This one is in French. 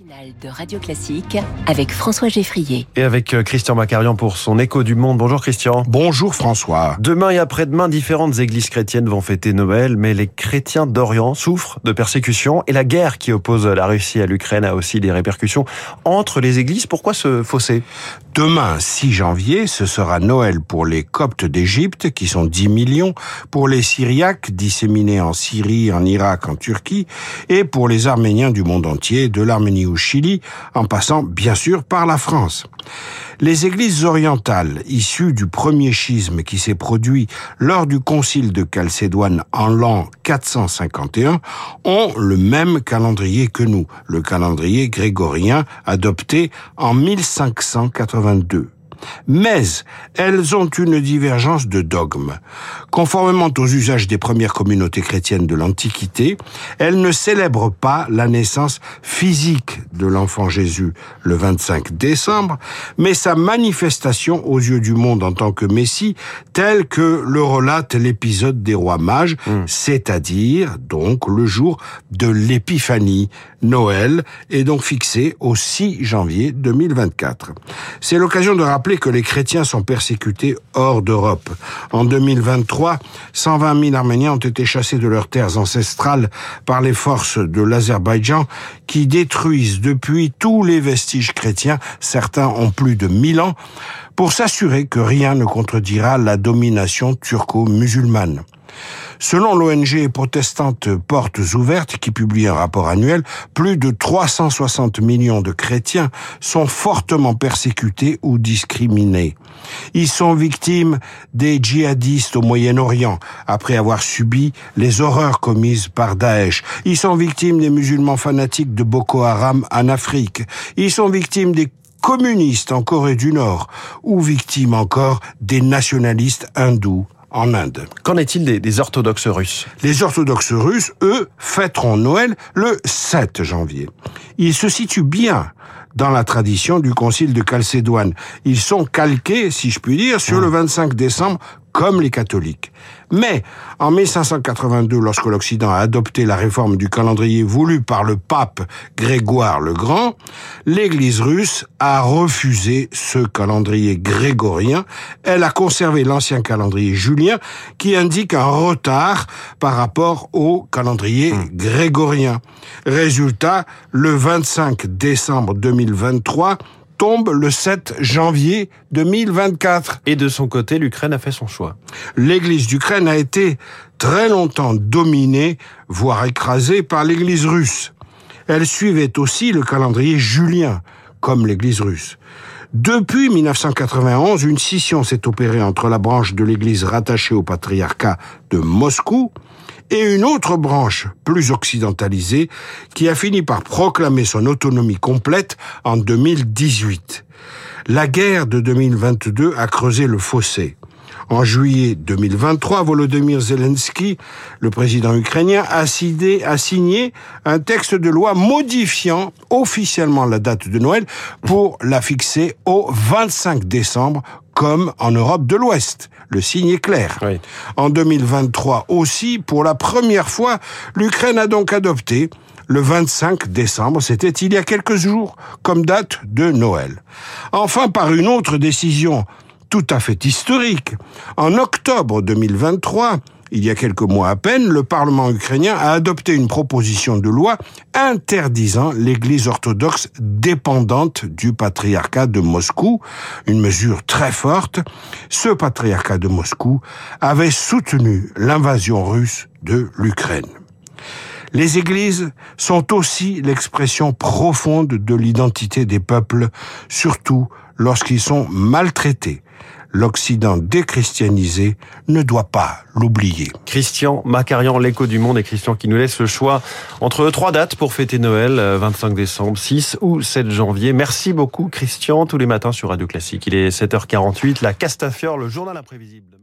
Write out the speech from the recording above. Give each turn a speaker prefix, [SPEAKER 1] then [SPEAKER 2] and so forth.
[SPEAKER 1] matinale de Radio Classique avec François Geffrier.
[SPEAKER 2] Et avec euh, Christian Macarian pour son écho du monde. Bonjour Christian.
[SPEAKER 3] Bonjour François.
[SPEAKER 2] Demain et après-demain, différentes églises chrétiennes vont fêter Noël, mais les chrétiens d'Orient souffrent de persécutions et la guerre qui oppose la Russie à l'Ukraine a aussi des répercussions entre les églises. Pourquoi ce fossé?
[SPEAKER 3] Demain, 6 janvier, ce sera Noël pour les Coptes d'Égypte, qui sont 10 millions, pour les Syriaques disséminés en Syrie, en Irak, en Turquie, et pour les Arméniens du monde entier, de l'Arménie au Chili, en passant bien sûr par la France. Les églises orientales, issues du premier schisme qui s'est produit lors du concile de Chalcédoine en l'an 451, ont le même calendrier que nous, le calendrier grégorien adopté en 1582 mais elles ont une divergence de dogme. Conformément aux usages des premières communautés chrétiennes de l'Antiquité, elles ne célèbrent pas la naissance physique de l'enfant Jésus le 25 décembre, mais sa manifestation aux yeux du monde en tant que Messie, tel que le relate l'épisode des rois mages, hmm. c'est-à-dire donc le jour de l'épiphanie. Noël est donc fixé au 6 janvier 2024. C'est l'occasion de rappeler que les chrétiens sont persécutés hors d'Europe. En 2023, 120 000 Arméniens ont été chassés de leurs terres ancestrales par les forces de l'Azerbaïdjan qui détruisent depuis tous les vestiges chrétiens, certains ont plus de 1000 ans, pour s'assurer que rien ne contredira la domination turco-musulmane. Selon l'ONG protestante Portes Ouvertes, qui publie un rapport annuel, plus de 360 millions de chrétiens sont fortement persécutés ou discriminés. Ils sont victimes des djihadistes au Moyen-Orient, après avoir subi les horreurs commises par Daesh. Ils sont victimes des musulmans fanatiques de Boko Haram en Afrique. Ils sont victimes des communistes en Corée du Nord, ou victimes encore des nationalistes hindous en Inde.
[SPEAKER 2] Qu'en est-il des, orthodoxes russes?
[SPEAKER 3] Les orthodoxes russes, eux, fêteront Noël le 7 janvier. Ils se situent bien dans la tradition du concile de Chalcédoine. Ils sont calqués, si je puis dire, sur le 25 décembre comme les catholiques. Mais en 1582, lorsque l'Occident a adopté la réforme du calendrier voulue par le pape Grégoire le Grand, l'Église russe a refusé ce calendrier grégorien. Elle a conservé l'ancien calendrier julien qui indique un retard par rapport au calendrier hmm. grégorien. Résultat, le 25 décembre 2023, tombe le 7 janvier 2024.
[SPEAKER 2] Et de son côté, l'Ukraine a fait son choix.
[SPEAKER 3] L'église d'Ukraine a été très longtemps dominée, voire écrasée par l'église russe. Elle suivait aussi le calendrier julien, comme l'église russe. Depuis 1991, une scission s'est opérée entre la branche de l'église rattachée au patriarcat de Moscou et une autre branche plus occidentalisée qui a fini par proclamer son autonomie complète en 2018. La guerre de 2022 a creusé le fossé. En juillet 2023, Volodymyr Zelensky, le président ukrainien, a signé, un texte de loi modifiant officiellement la date de Noël pour la fixer au 25 décembre comme en Europe de l'Ouest. Le signe est clair. En 2023 aussi, pour la première fois, l'Ukraine a donc adopté le 25 décembre, c'était il y a quelques jours, comme date de Noël. Enfin, par une autre décision tout à fait historique. En octobre 2023, il y a quelques mois à peine, le Parlement ukrainien a adopté une proposition de loi interdisant l'Église orthodoxe dépendante du patriarcat de Moscou, une mesure très forte. Ce patriarcat de Moscou avait soutenu l'invasion russe de l'Ukraine. Les églises sont aussi l'expression profonde de l'identité des peuples, surtout lorsqu'ils sont maltraités l'Occident déchristianisé ne doit pas l'oublier.
[SPEAKER 2] Christian Macarian, l'écho du monde, et Christian qui nous laisse le choix entre trois dates pour fêter Noël, 25 euh, décembre, 6 ou 7 janvier. Merci beaucoup Christian, tous les matins sur Radio Classique. Il est 7h48, la Castafiore, le journal imprévisible.